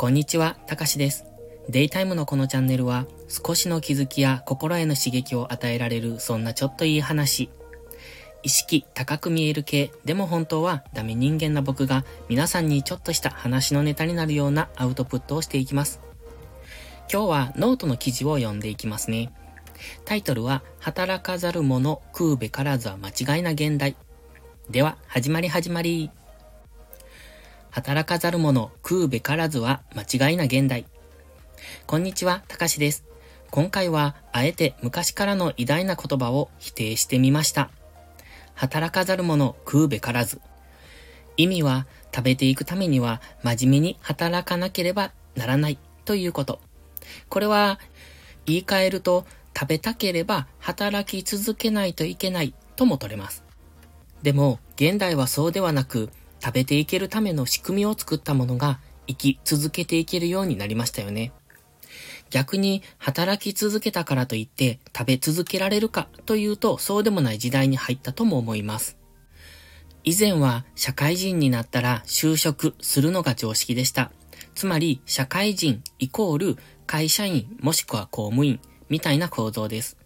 こんにちは、たかしです。デイタイムのこのチャンネルは少しの気づきや心への刺激を与えられるそんなちょっといい話。意識高く見える系、でも本当はダメ人間な僕が皆さんにちょっとした話のネタになるようなアウトプットをしていきます。今日はノートの記事を読んでいきますね。タイトルは働かざる者食うべからずは間違いな現代。では、始まり始まり。働かざる者食うべからずは間違いな現代。こんにちは、たかしです。今回はあえて昔からの偉大な言葉を否定してみました。働かざる者食うべからず。意味は食べていくためには真面目に働かなければならないということ。これは言い換えると食べたければ働き続けないといけないとも取れます。でも現代はそうではなく食べていけるための仕組みを作ったものが生き続けていけるようになりましたよね。逆に働き続けたからといって食べ続けられるかというとそうでもない時代に入ったとも思います。以前は社会人になったら就職するのが常識でした。つまり社会人イコール会社員もしくは公務員みたいな構造です。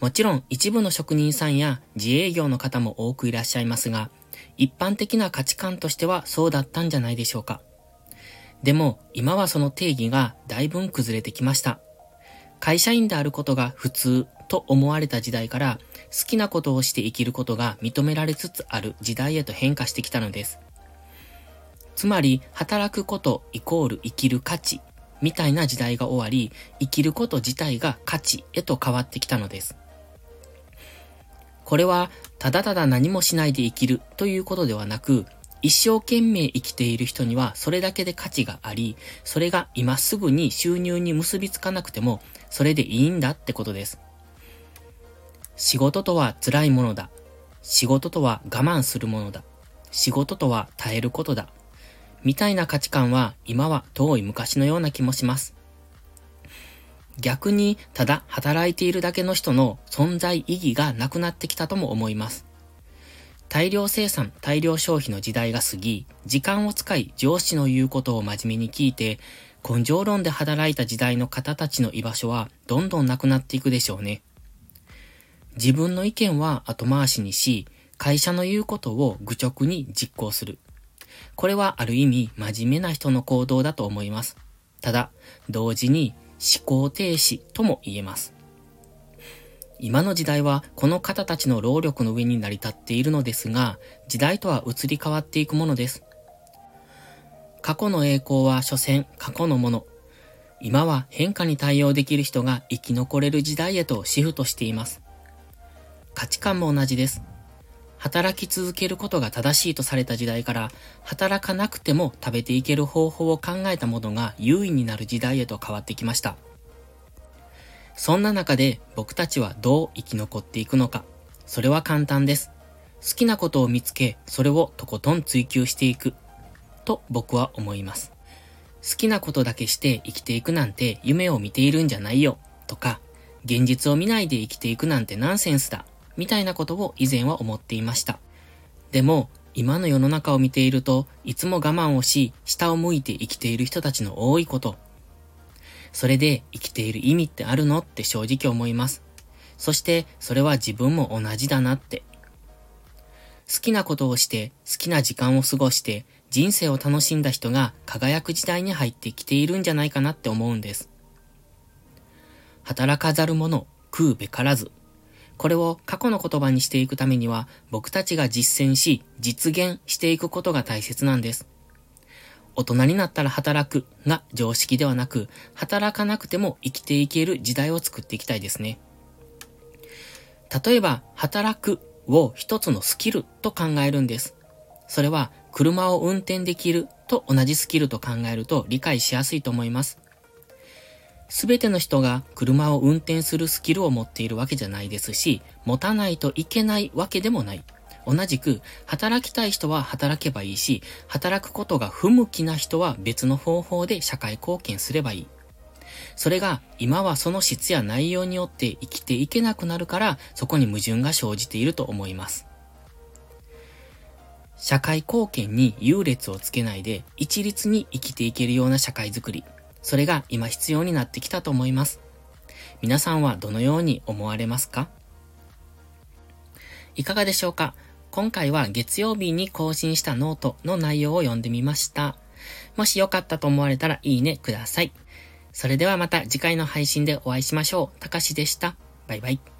もちろん一部の職人さんや自営業の方も多くいらっしゃいますが、一般的な価値観としてはそうだったんじゃないでしょうか。でも今はその定義がだいぶ崩れてきました。会社員であることが普通と思われた時代から好きなことをして生きることが認められつつある時代へと変化してきたのです。つまり働くことイコール生きる価値みたいな時代が終わり生きること自体が価値へと変わってきたのです。これはただただ何もしないで生きるということではなく、一生懸命生きている人にはそれだけで価値があり、それが今すぐに収入に結びつかなくても、それでいいんだってことです。仕事とは辛いものだ。仕事とは我慢するものだ。仕事とは耐えることだ。みたいな価値観は今は遠い昔のような気もします。逆にただ働いているだけの人の存在意義がなくなってきたとも思います。大量生産、大量消費の時代が過ぎ、時間を使い上司の言うことを真面目に聞いて、根性論で働いた時代の方たちの居場所はどんどんなくなっていくでしょうね。自分の意見は後回しにし、会社の言うことを愚直に実行する。これはある意味真面目な人の行動だと思います。ただ、同時に思考停止とも言えます。今の時代はこの方たちの労力の上に成り立っているのですが、時代とは移り変わっていくものです。過去の栄光は所詮過去のもの。今は変化に対応できる人が生き残れる時代へとシフトしています。価値観も同じです。働き続けることが正しいとされた時代から、働かなくても食べていける方法を考えたものが優位になる時代へと変わってきました。そんな中で僕たちはどう生き残っていくのか。それは簡単です。好きなことを見つけ、それをとことん追求していく。と僕は思います。好きなことだけして生きていくなんて夢を見ているんじゃないよ。とか、現実を見ないで生きていくなんてナンセンスだ。みたいなことを以前は思っていました。でも、今の世の中を見ていると、いつも我慢をし、下を向いて生きている人たちの多いこと。それで生きている意味ってあるのって正直思います。そして、それは自分も同じだなって。好きなことをして、好きな時間を過ごして、人生を楽しんだ人が輝く時代に入ってきているんじゃないかなって思うんです。働かざる者、食うべからずこれを過去の言葉にしていくためには、僕たちが実践し、実現していくことが大切なんです。大人になったら働くが常識ではなく、働かなくても生きていける時代を作っていきたいですね。例えば、働くを一つのスキルと考えるんです。それは、車を運転できると同じスキルと考えると理解しやすいと思います。すべての人が車を運転するスキルを持っているわけじゃないですし、持たないといけないわけでもない。同じく、働きたい人は働けばいいし、働くことが不向きな人は別の方法で社会貢献すればいい。それが、今はその質や内容によって生きていけなくなるから、そこに矛盾が生じていると思います。社会貢献に優劣をつけないで一律に生きていけるような社会づくり。それが今必要になってきたと思います。皆さんはどのように思われますか？いかがでしょうか？今回は月曜日に更新したノートの内容を読んでみました。もしよかったと思われたらいいねください。それではまた次回の配信でお会いしましょう。たかしでした。バイバイ。